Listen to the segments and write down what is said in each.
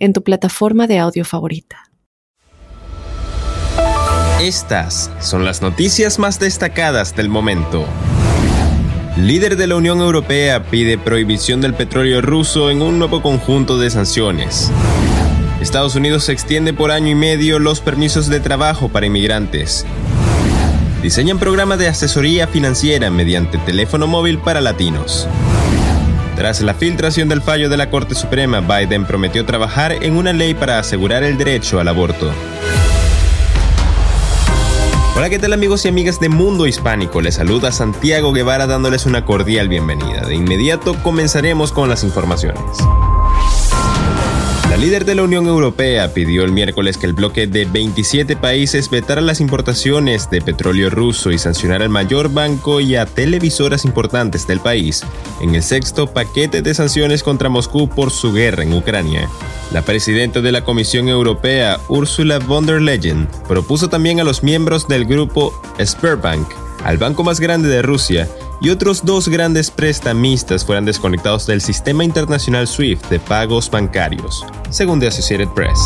en tu plataforma de audio favorita. Estas son las noticias más destacadas del momento. Líder de la Unión Europea pide prohibición del petróleo ruso en un nuevo conjunto de sanciones. Estados Unidos extiende por año y medio los permisos de trabajo para inmigrantes. Diseñan programa de asesoría financiera mediante teléfono móvil para latinos. Tras la filtración del fallo de la Corte Suprema, Biden prometió trabajar en una ley para asegurar el derecho al aborto. Hola, ¿qué tal amigos y amigas de Mundo Hispánico? Les saluda Santiago Guevara dándoles una cordial bienvenida. De inmediato comenzaremos con las informaciones. La líder de la Unión Europea pidió el miércoles que el bloque de 27 países vetara las importaciones de petróleo ruso y sancionara al mayor banco y a televisoras importantes del país en el sexto paquete de sanciones contra Moscú por su guerra en Ucrania. La presidenta de la Comisión Europea, Ursula von der Leyen, propuso también a los miembros del grupo Sberbank, al banco más grande de Rusia, y otros dos grandes prestamistas fueran desconectados del sistema internacional SWIFT de pagos bancarios, según The Associated Press.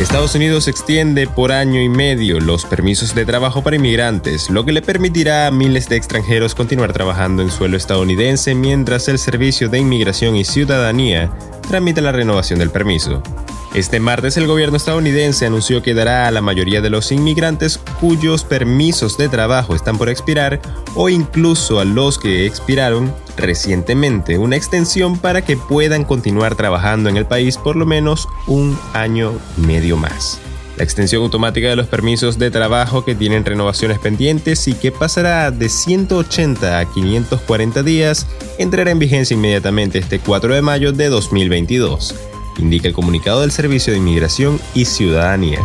Estados Unidos extiende por año y medio los permisos de trabajo para inmigrantes, lo que le permitirá a miles de extranjeros continuar trabajando en suelo estadounidense mientras el Servicio de Inmigración y Ciudadanía tramita la renovación del permiso. Este martes el gobierno estadounidense anunció que dará a la mayoría de los inmigrantes cuyos permisos de trabajo están por expirar o incluso a los que expiraron recientemente una extensión para que puedan continuar trabajando en el país por lo menos un año y medio más. La extensión automática de los permisos de trabajo que tienen renovaciones pendientes y que pasará de 180 a 540 días entrará en vigencia inmediatamente este 4 de mayo de 2022 indica el comunicado del Servicio de Inmigración y Ciudadanía.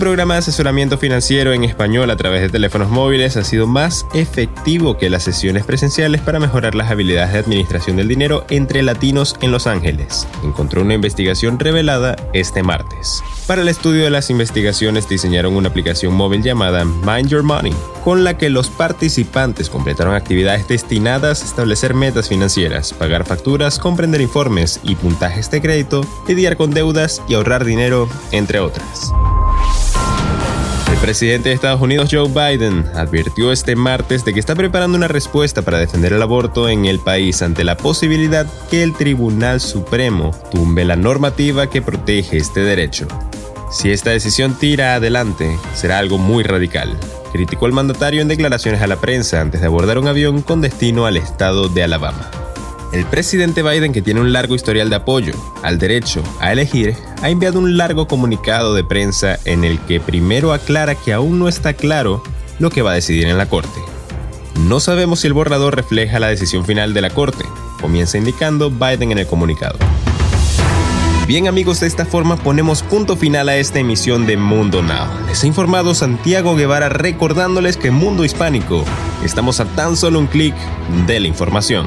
Programa de asesoramiento financiero en español a través de teléfonos móviles ha sido más efectivo que las sesiones presenciales para mejorar las habilidades de administración del dinero entre latinos en Los Ángeles, encontró una investigación revelada este martes. Para el estudio de las investigaciones diseñaron una aplicación móvil llamada Mind Your Money, con la que los participantes completaron actividades destinadas a establecer metas financieras, pagar facturas, comprender informes y puntajes de crédito, lidiar con deudas y ahorrar dinero, entre otras. Presidente de Estados Unidos, Joe Biden, advirtió este martes de que está preparando una respuesta para defender el aborto en el país ante la posibilidad que el Tribunal Supremo tumbe la normativa que protege este derecho. Si esta decisión tira adelante, será algo muy radical, criticó el mandatario en declaraciones a la prensa antes de abordar un avión con destino al estado de Alabama. El presidente Biden, que tiene un largo historial de apoyo al derecho a elegir, ha enviado un largo comunicado de prensa en el que primero aclara que aún no está claro lo que va a decidir en la Corte. No sabemos si el borrador refleja la decisión final de la Corte, comienza indicando Biden en el comunicado. Bien amigos, de esta forma ponemos punto final a esta emisión de Mundo Now. Les ha informado Santiago Guevara recordándoles que Mundo Hispánico estamos a tan solo un clic de la información.